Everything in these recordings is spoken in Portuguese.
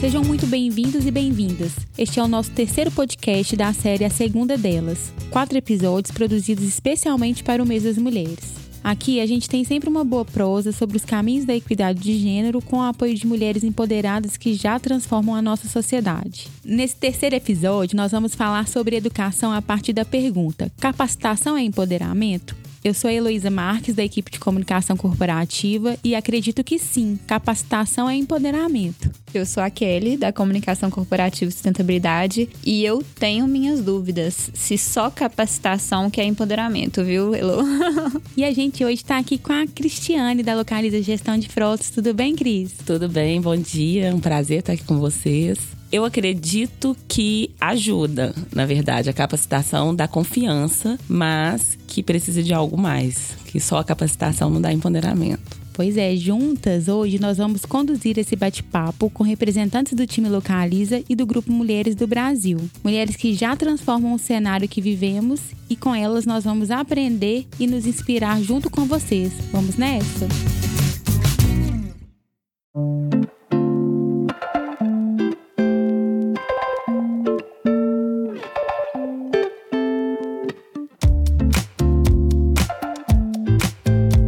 Sejam muito bem-vindos e bem-vindas. Este é o nosso terceiro podcast da série A Segunda Delas. Quatro episódios produzidos especialmente para o mês das mulheres. Aqui a gente tem sempre uma boa prosa sobre os caminhos da equidade de gênero com o apoio de mulheres empoderadas que já transformam a nossa sociedade. Nesse terceiro episódio, nós vamos falar sobre educação a partir da pergunta: capacitação é empoderamento? Eu sou a Heloísa Marques, da equipe de comunicação corporativa, e acredito que sim, capacitação é empoderamento. Eu sou a Kelly, da Comunicação Corporativa e Sustentabilidade, e eu tenho minhas dúvidas se só capacitação que é empoderamento, viu, Elo? e a gente hoje está aqui com a Cristiane, da Localiza Gestão de Frotas. Tudo bem, Cris? Tudo bem, bom dia. Um prazer estar aqui com vocês. Eu acredito que ajuda, na verdade, a capacitação dá confiança, mas que precisa de algo mais, que só a capacitação não dá empoderamento. Pois é, juntas hoje nós vamos conduzir esse bate-papo com representantes do time Localiza e do Grupo Mulheres do Brasil. Mulheres que já transformam o cenário que vivemos e com elas nós vamos aprender e nos inspirar junto com vocês. Vamos nessa?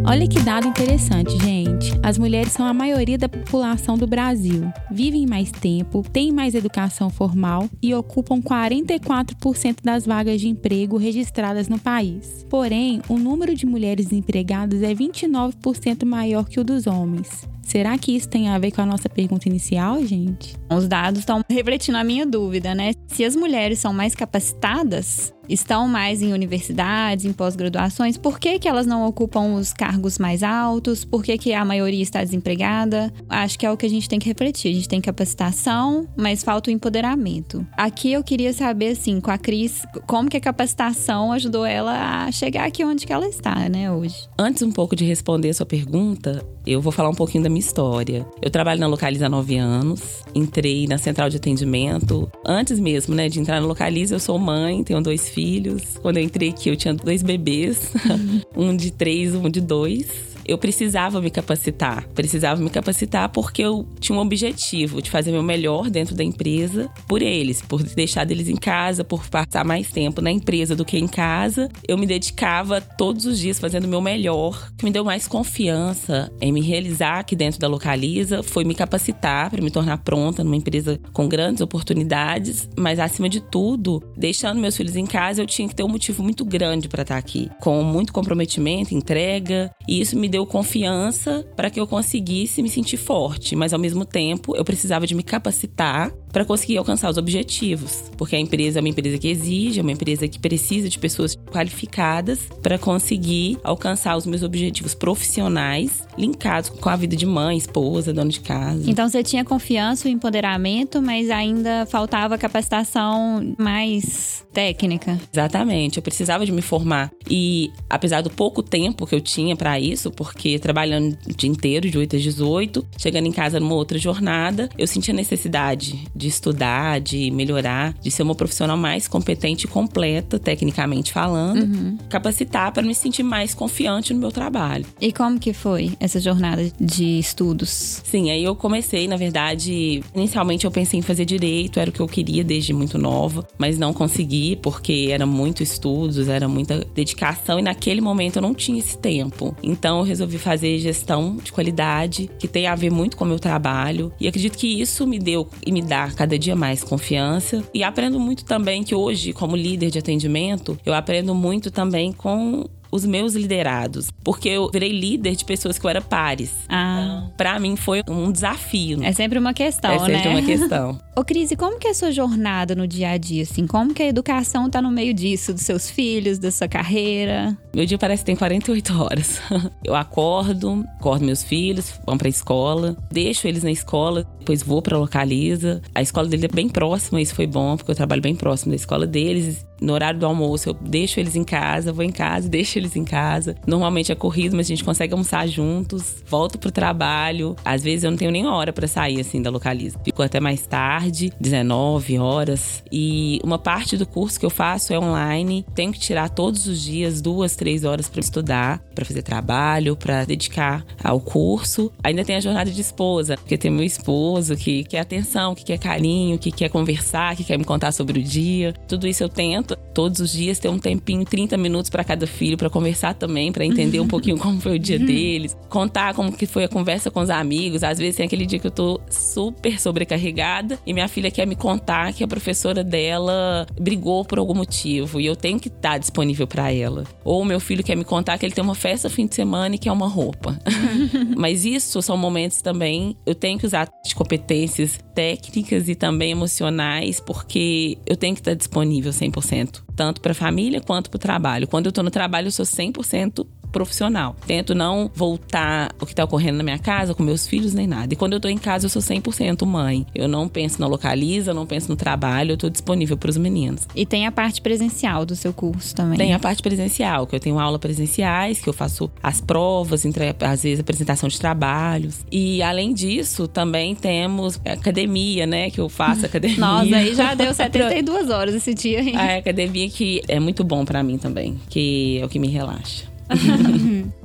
Olha que dado interessante, gente. As mulheres são a maioria da população do Brasil. Vivem mais tempo, têm mais educação formal e ocupam 44% das vagas de emprego registradas no país. Porém, o número de mulheres empregadas é 29% maior que o dos homens. Será que isso tem a ver com a nossa pergunta inicial, gente? Os dados estão refletindo a minha dúvida, né? Se as mulheres são mais capacitadas, estão mais em universidades, em pós-graduações, por que, que elas não ocupam os cargos mais altos? Por que, que a maioria está desempregada? Acho que é o que a gente tem que refletir. A gente tem capacitação, mas falta o empoderamento. Aqui eu queria saber, assim, com a Cris, como que a capacitação ajudou ela a chegar aqui onde que ela está, né, hoje? Antes um pouco de responder a sua pergunta, eu vou falar um pouquinho da minha história. Eu trabalho na Localiza há nove anos, entrei na central de atendimento. Antes mesmo, né, de entrar na Localiza, eu sou mãe, tenho dois filhos. Quando eu entrei aqui, eu tinha dois bebês, um de três, um de dois eu precisava me capacitar. Precisava me capacitar porque eu tinha um objetivo de fazer meu melhor dentro da empresa por eles, por deixar deles em casa, por passar mais tempo na empresa do que em casa. Eu me dedicava todos os dias fazendo o meu melhor. Que me deu mais confiança em me realizar aqui dentro da Localiza foi me capacitar para me tornar pronta numa empresa com grandes oportunidades, mas acima de tudo, deixando meus filhos em casa, eu tinha que ter um motivo muito grande para estar aqui, com muito comprometimento, entrega, e isso me deu deu confiança para que eu conseguisse me sentir forte, mas ao mesmo tempo eu precisava de me capacitar para conseguir alcançar os objetivos, porque a empresa é uma empresa que exige, é uma empresa que precisa de pessoas qualificadas para conseguir alcançar os meus objetivos profissionais linkados com a vida de mãe, esposa, dona de casa. Então você tinha confiança e empoderamento, mas ainda faltava capacitação mais técnica. Exatamente, eu precisava de me formar e apesar do pouco tempo que eu tinha para isso, porque trabalhando o dia inteiro de 8 às 18, chegando em casa numa outra jornada, eu sentia necessidade de estudar, de melhorar, de ser uma profissional mais competente e completa, tecnicamente falando, uhum. capacitar para me sentir mais confiante no meu trabalho. E como que foi essa jornada de estudos? Sim, aí eu comecei, na verdade, inicialmente eu pensei em fazer direito, era o que eu queria desde muito nova, mas não consegui porque era muito estudos, era muita dedicação e naquele momento eu não tinha esse tempo. Então eu resolvi fazer gestão de qualidade, que tem a ver muito com o meu trabalho, e acredito que isso me deu e me dá cada dia mais confiança. E aprendo muito também que hoje, como líder de atendimento, eu aprendo muito também com os meus liderados. Porque eu virei líder de pessoas que eu era pares. Ah. Então, pra mim foi um desafio. É sempre uma questão, é né? É sempre uma questão. Ô, Cris, e como que é a sua jornada no dia a dia, assim? Como que a educação tá no meio disso? Dos seus filhos, da sua carreira? Meu dia parece que tem 48 horas. Eu acordo, acordo meus filhos, vão pra escola, deixo eles na escola, depois vou pra Localiza. A escola dele é bem próxima, isso foi bom, porque eu trabalho bem próximo da escola deles. No horário do almoço, eu deixo eles em casa, vou em casa, deixo eles em casa. Normalmente é corrido, mas a gente consegue almoçar juntos, volto pro trabalho. Às vezes eu não tenho nem hora para sair assim da localiza. Fico até mais tarde, 19 horas. E uma parte do curso que eu faço é online. Tenho que tirar todos os dias duas, três horas para estudar, para fazer trabalho, para dedicar ao curso. Ainda tem a jornada de esposa, porque tem meu esposo que quer atenção, que quer carinho, que quer conversar, que quer me contar sobre o dia. Tudo isso eu tento todos os dias ter um tempinho, 30 minutos para cada filho para conversar também, para entender um pouquinho como foi o dia deles, contar como que foi a conversa com os amigos. Às vezes tem aquele dia que eu tô super sobrecarregada e minha filha quer me contar que a professora dela brigou por algum motivo e eu tenho que estar disponível para ela. Ou meu filho quer me contar que ele tem uma festa fim de semana e quer uma roupa. Mas isso são momentos também eu tenho que usar de competências técnicas e também emocionais, porque eu tenho que estar disponível 100%, tanto para a família quanto para o trabalho. Quando eu estou no trabalho, eu sou 100% profissional. Tento não voltar o que está ocorrendo na minha casa com meus filhos nem nada. E quando eu tô em casa, eu sou 100% mãe. Eu não penso na localiza, não penso no trabalho, eu tô disponível para os meninos. E tem a parte presencial do seu curso também? Tem a parte presencial, que eu tenho aula presenciais, que eu faço as provas, entre, às vezes apresentação de trabalhos. E além disso, também temos academia, né, que eu faço academia. Nossa, aí já deu 72 horas esse dia. Hein? A academia que é muito bom para mim também, que é o que me relaxa.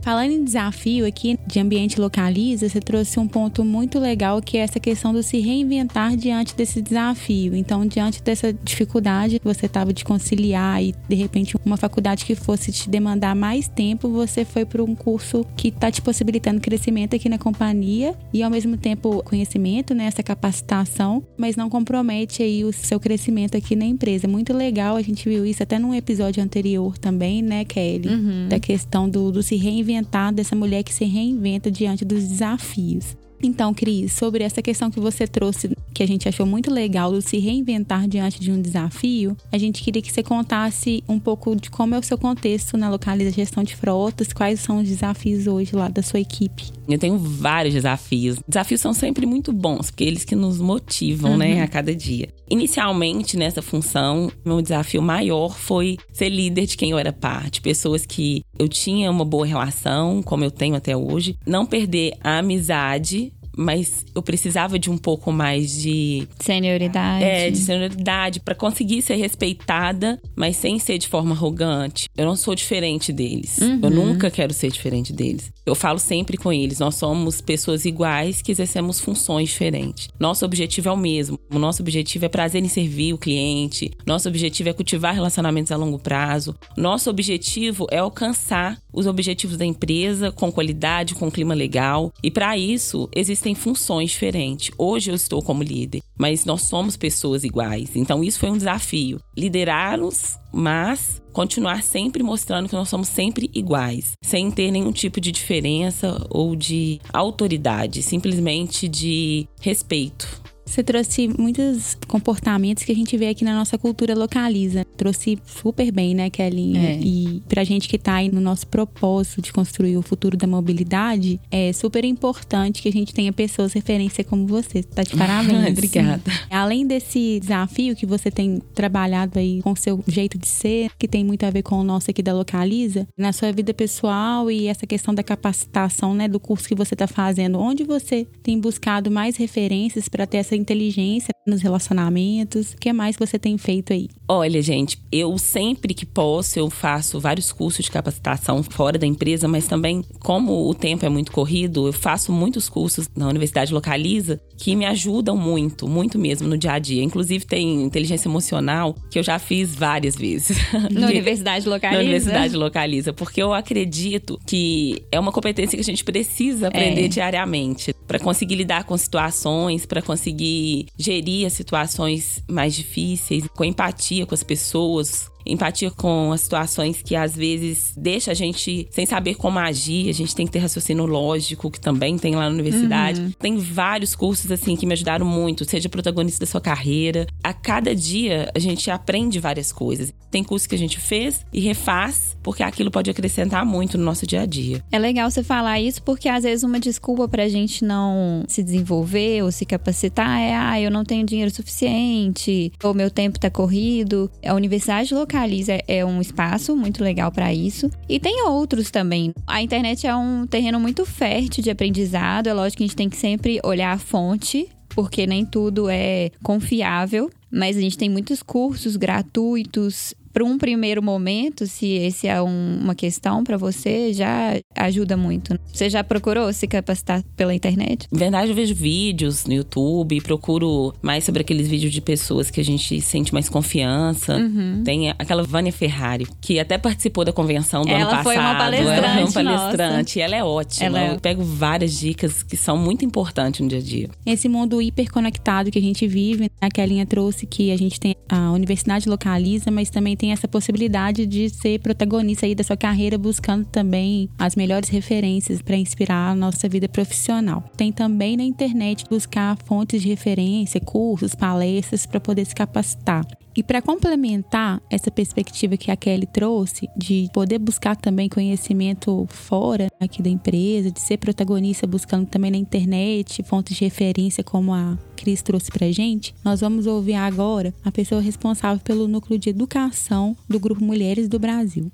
Falando em desafio aqui de ambiente localiza, você trouxe um ponto muito legal que é essa questão do se reinventar diante desse desafio. Então, diante dessa dificuldade que você estava de conciliar e de repente uma faculdade que fosse te demandar mais tempo, você foi para um curso que está te possibilitando crescimento aqui na companhia e ao mesmo tempo conhecimento, né, essa capacitação, mas não compromete aí o seu crescimento aqui na empresa. Muito legal, a gente viu isso até num episódio anterior também, né, Kelly, uhum. da questão do, do se reinventar dessa mulher que se reinventa diante dos desafios. Então, Cris, sobre essa questão que você trouxe, que a gente achou muito legal, do se reinventar diante de um desafio, a gente queria que você contasse um pouco de como é o seu contexto na localiza gestão de frotas, quais são os desafios hoje lá da sua equipe. Eu tenho vários desafios. Desafios são sempre muito bons, porque eles que nos motivam, né, uhum. né, a cada dia. Inicialmente, nessa função, meu desafio maior foi ser líder de quem eu era parte, pessoas que eu tinha uma boa relação, como eu tenho até hoje, não perder a amizade mas eu precisava de um pouco mais de senioridade. É, de senioridade para conseguir ser respeitada, mas sem ser de forma arrogante. Eu não sou diferente deles. Uhum. Eu nunca quero ser diferente deles. Eu falo sempre com eles, nós somos pessoas iguais que exercemos funções diferentes. Nosso objetivo é o mesmo. O nosso objetivo é prazer em servir o cliente. Nosso objetivo é cultivar relacionamentos a longo prazo. Nosso objetivo é alcançar os objetivos da empresa com qualidade, com clima legal. E para isso, existem existem funções diferentes. Hoje eu estou como líder, mas nós somos pessoas iguais. Então isso foi um desafio. Liderá-los, mas continuar sempre mostrando que nós somos sempre iguais, sem ter nenhum tipo de diferença ou de autoridade, simplesmente de respeito. Você trouxe muitos comportamentos que a gente vê aqui na nossa cultura localiza. Trouxe super bem, né, Kelly? É. E pra gente que tá aí no nosso propósito de construir o futuro da mobilidade, é super importante que a gente tenha pessoas referência como você. Tá de parabéns. Obrigada. Além desse desafio que você tem trabalhado aí com o seu jeito de ser, que tem muito a ver com o nosso aqui da Localiza, na sua vida pessoal e essa questão da capacitação, né, do curso que você tá fazendo, onde você tem buscado mais referências para ter essa inteligência nos relacionamentos? O que mais você tem feito aí? Olha, gente, eu sempre que posso, eu faço vários cursos de capacitação fora da empresa, mas também, como o tempo é muito corrido, eu faço muitos cursos na Universidade Localiza que me ajudam muito, muito mesmo no dia a dia. Inclusive, tem inteligência emocional que eu já fiz várias vezes. Na Universidade Localiza? Na Universidade Localiza, porque eu acredito que é uma competência que a gente precisa aprender é. diariamente para conseguir lidar com situações, para conseguir gerir as situações mais difíceis, com empatia com as pessoas, empatia com as situações que às vezes deixa a gente sem saber como agir. A gente tem que ter raciocínio lógico, que também tem lá na universidade. Uhum. Tem vários cursos assim que me ajudaram muito, seja protagonista da sua carreira. A cada dia a gente aprende várias coisas. Tem curso que a gente fez e refaz, porque aquilo pode acrescentar muito no nosso dia a dia. É legal você falar isso, porque às vezes uma desculpa pra gente não se desenvolver ou se capacitar é: ah, eu não tenho dinheiro suficiente, ou meu tempo tá corrido. A universidade local Localiza é um espaço muito legal para isso. E tem outros também. A internet é um terreno muito fértil de aprendizado. É lógico que a gente tem que sempre olhar a fonte, porque nem tudo é confiável. Mas a gente tem muitos cursos gratuitos para um primeiro momento, se esse é um, uma questão para você, já ajuda muito. Você já procurou se capacitar pela internet? Na verdade, eu vejo vídeos no YouTube, procuro mais sobre aqueles vídeos de pessoas que a gente sente mais confiança. Uhum. Tem aquela Vânia Ferrari, que até participou da convenção do ela ano passado. Foi uma palestrante, ela é uma palestrante. E ela é ótima. Ela é... Eu pego várias dicas que são muito importantes no dia a dia. Esse mundo hiperconectado que a gente vive, a Kelinha trouxe que a gente tem a universidade localiza, mas também tem essa possibilidade de ser protagonista aí da sua carreira, buscando também as melhores referências para inspirar a nossa vida profissional. Tem também na internet buscar fontes de referência, cursos, palestras para poder se capacitar. E para complementar essa perspectiva que a Kelly trouxe, de poder buscar também conhecimento fora aqui da empresa, de ser protagonista buscando também na internet fontes de referência como a Cris trouxe para gente, nós vamos ouvir agora a pessoa responsável pelo núcleo de educação do Grupo Mulheres do Brasil.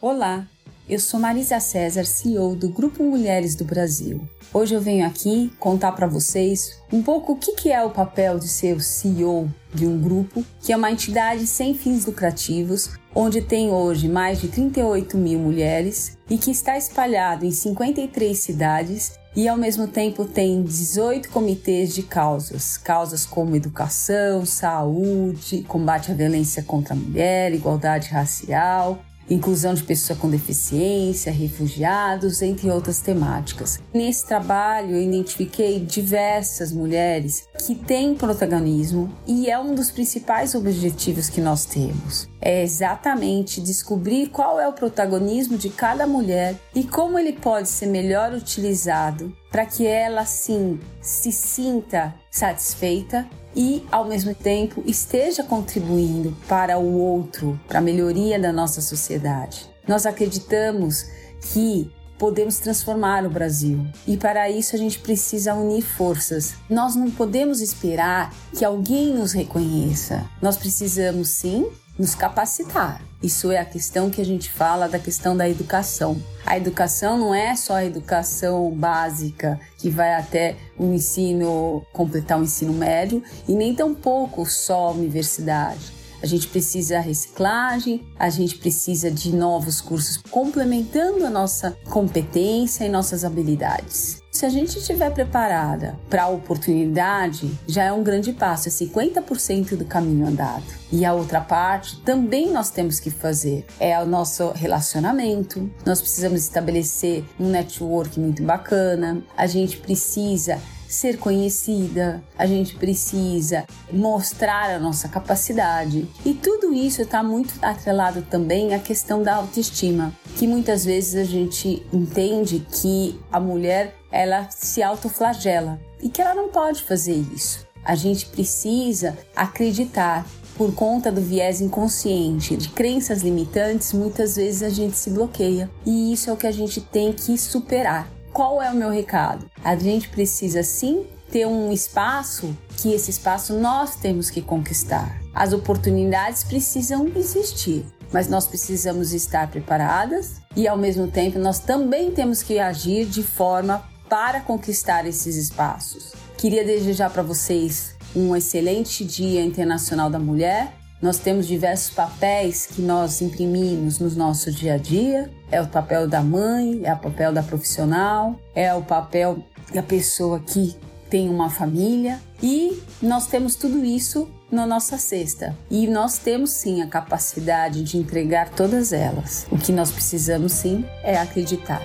Olá, eu sou Marisa César, CEO do Grupo Mulheres do Brasil. Hoje eu venho aqui contar para vocês um pouco o que é o papel de ser o CEO de um grupo, que é uma entidade sem fins lucrativos, onde tem hoje mais de 38 mil mulheres e que está espalhado em 53 cidades e ao mesmo tempo tem 18 comitês de causas, causas como educação, saúde, combate à violência contra a mulher, igualdade racial, inclusão de pessoas com deficiência, refugiados, entre outras temáticas. Nesse trabalho, eu identifiquei diversas mulheres que têm protagonismo e é um dos principais objetivos que nós temos. É exatamente descobrir qual é o protagonismo de cada mulher e como ele pode ser melhor utilizado para que ela sim se sinta satisfeita e, ao mesmo tempo, esteja contribuindo para o outro, para a melhoria da nossa sociedade. Nós acreditamos que podemos transformar o Brasil e para isso a gente precisa unir forças. Nós não podemos esperar que alguém nos reconheça. Nós precisamos sim nos capacitar. Isso é a questão que a gente fala da questão da educação. A educação não é só a educação básica que vai até o ensino, completar o ensino médio, e nem tampouco só a universidade. A gente precisa reciclagem, a gente precisa de novos cursos complementando a nossa competência e nossas habilidades. Se a gente estiver preparada para a oportunidade, já é um grande passo, é 50% do caminho andado. E a outra parte também nós temos que fazer é o nosso relacionamento. Nós precisamos estabelecer um network muito bacana. A gente precisa ser conhecida, a gente precisa mostrar a nossa capacidade. E tudo isso está muito atrelado também à questão da autoestima, que muitas vezes a gente entende que a mulher ela se autoflagela e que ela não pode fazer isso. A gente precisa acreditar por conta do viés inconsciente, de crenças limitantes, muitas vezes a gente se bloqueia. E isso é o que a gente tem que superar. Qual é o meu recado? A gente precisa sim ter um espaço que esse espaço nós temos que conquistar. As oportunidades precisam existir, mas nós precisamos estar preparadas e ao mesmo tempo nós também temos que agir de forma para conquistar esses espaços. Queria desejar para vocês um excelente Dia Internacional da Mulher nós temos diversos papéis que nós imprimimos no nosso dia a dia. É o papel da mãe, é o papel da profissional, é o papel da pessoa que tem uma família e nós temos tudo isso na nossa cesta. E nós temos sim a capacidade de entregar todas elas. O que nós precisamos sim é acreditar.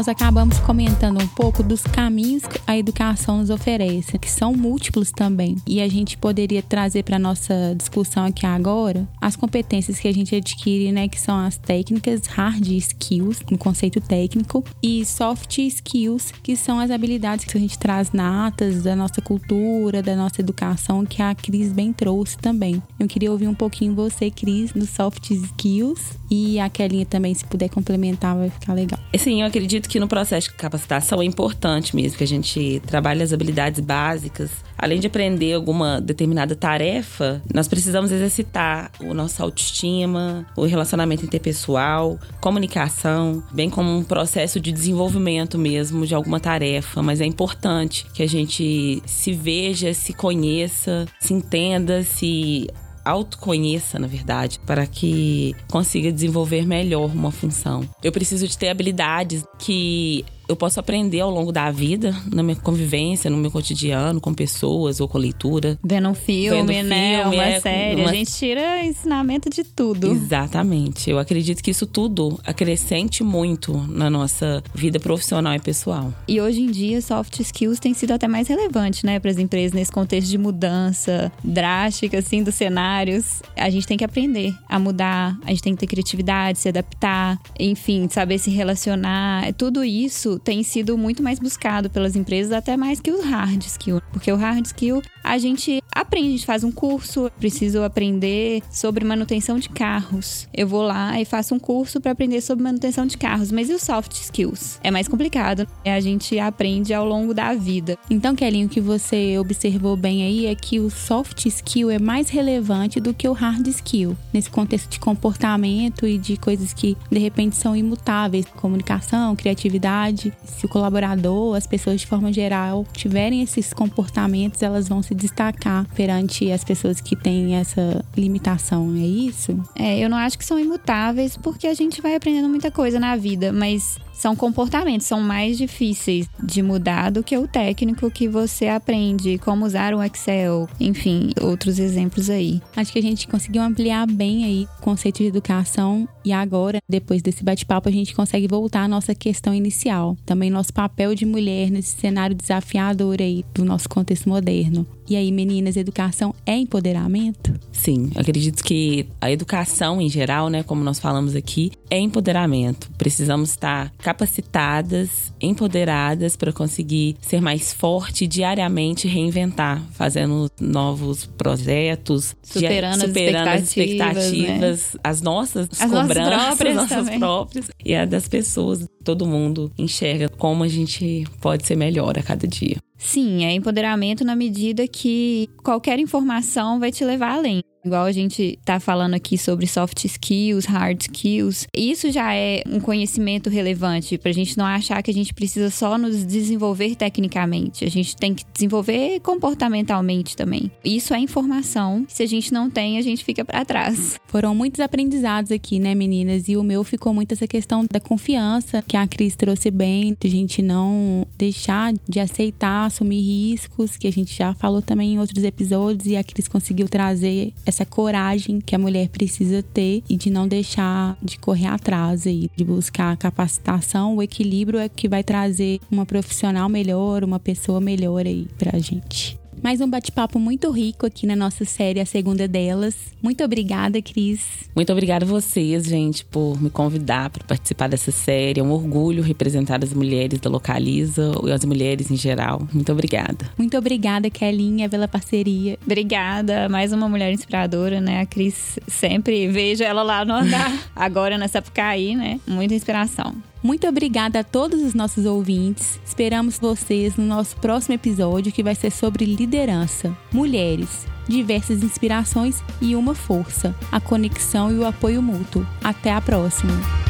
Nós acabamos comentando um pouco dos caminhos que a educação nos oferece, que são múltiplos também. E a gente poderia trazer para nossa discussão aqui agora as competências que a gente adquire, né, que são as técnicas hard skills, no conceito técnico, e soft skills, que são as habilidades que a gente traz natas da nossa cultura, da nossa educação, que a Cris bem trouxe também. Eu queria ouvir um pouquinho você, Cris, nos soft skills e a Kelinha também, se puder complementar, vai ficar legal. Sim, eu acredito que no processo de capacitação é importante mesmo que a gente trabalhe as habilidades básicas. Além de aprender alguma determinada tarefa, nós precisamos exercitar o nosso autoestima, o relacionamento interpessoal, comunicação, bem como um processo de desenvolvimento mesmo de alguma tarefa. Mas é importante que a gente se veja, se conheça, se entenda, se autoconheça, na verdade, para que consiga desenvolver melhor uma função. Eu preciso de ter habilidades que eu posso aprender ao longo da vida, na minha convivência, no meu cotidiano, com pessoas ou com leitura. Vendo um filme, Vendo né? Filme, uma é, série. Uma... A gente tira ensinamento de tudo. Exatamente. Eu acredito que isso tudo acrescente muito na nossa vida profissional e pessoal. E hoje em dia, soft skills tem sido até mais relevante, né, para as empresas nesse contexto de mudança drástica, assim, dos cenários. A gente tem que aprender a mudar, a gente tem que ter criatividade, se adaptar, enfim, saber se relacionar. Tudo isso tem sido muito mais buscado pelas empresas, até mais que o hard skill. Porque o hard skill a gente aprende, a gente faz um curso, preciso aprender sobre manutenção de carros. Eu vou lá e faço um curso para aprender sobre manutenção de carros, mas e os soft skills? É mais complicado. A gente aprende ao longo da vida. Então, Kelly, o que você observou bem aí é que o soft skill é mais relevante do que o hard skill. Nesse contexto de comportamento e de coisas que de repente são imutáveis, comunicação, criatividade. Se o colaborador, as pessoas de forma geral tiverem esses comportamentos, elas vão se destacar perante as pessoas que têm essa limitação, é isso? É, eu não acho que são imutáveis porque a gente vai aprendendo muita coisa na vida, mas são comportamentos, são mais difíceis de mudar do que o técnico que você aprende, como usar o Excel, enfim, outros exemplos aí. Acho que a gente conseguiu ampliar bem aí o conceito de educação e agora, depois desse bate-papo, a gente consegue voltar à nossa questão inicial. Também nosso papel de mulher nesse cenário desafiador aí do nosso contexto moderno. E aí, meninas, educação é empoderamento? Sim, acredito que a educação em geral, né, como nós falamos aqui, é empoderamento. Precisamos estar capacitadas, empoderadas para conseguir ser mais forte diariamente, reinventar, fazendo novos projetos, superando, superando as expectativas, as, expectativas né? as nossas as cobranças, nossas próprias, nossas próprias e a das pessoas. Todo mundo enxerga como a gente pode ser melhor a cada dia. Sim, é empoderamento na medida que qualquer informação vai te levar além. Igual a gente tá falando aqui sobre soft skills, hard skills, isso já é um conhecimento relevante pra gente não achar que a gente precisa só nos desenvolver tecnicamente. A gente tem que desenvolver comportamentalmente também. Isso é informação. Se a gente não tem, a gente fica para trás. Foram muitos aprendizados aqui, né, meninas? E o meu ficou muito essa questão da confiança que a Cris trouxe bem, de a gente não deixar de aceitar, assumir riscos, que a gente já falou também em outros episódios e a Cris conseguiu trazer essa coragem que a mulher precisa ter e de não deixar de correr atrás aí, de buscar a capacitação, o equilíbrio é que vai trazer uma profissional melhor, uma pessoa melhor aí pra gente. Mais um bate-papo muito rico aqui na nossa série, a segunda delas. Muito obrigada, Cris. Muito obrigada a vocês, gente, por me convidar para participar dessa série. É um orgulho representar as mulheres da Localiza e as mulheres em geral. Muito obrigada. Muito obrigada, Kelinha, pela parceria. Obrigada. Mais uma mulher inspiradora, né? A Cris sempre vejo ela lá no andar, agora na Sapucaí, né? Muita inspiração. Muito obrigada a todos os nossos ouvintes. Esperamos vocês no nosso próximo episódio, que vai ser sobre liderança, mulheres, diversas inspirações e uma força, a conexão e o apoio mútuo. Até a próxima!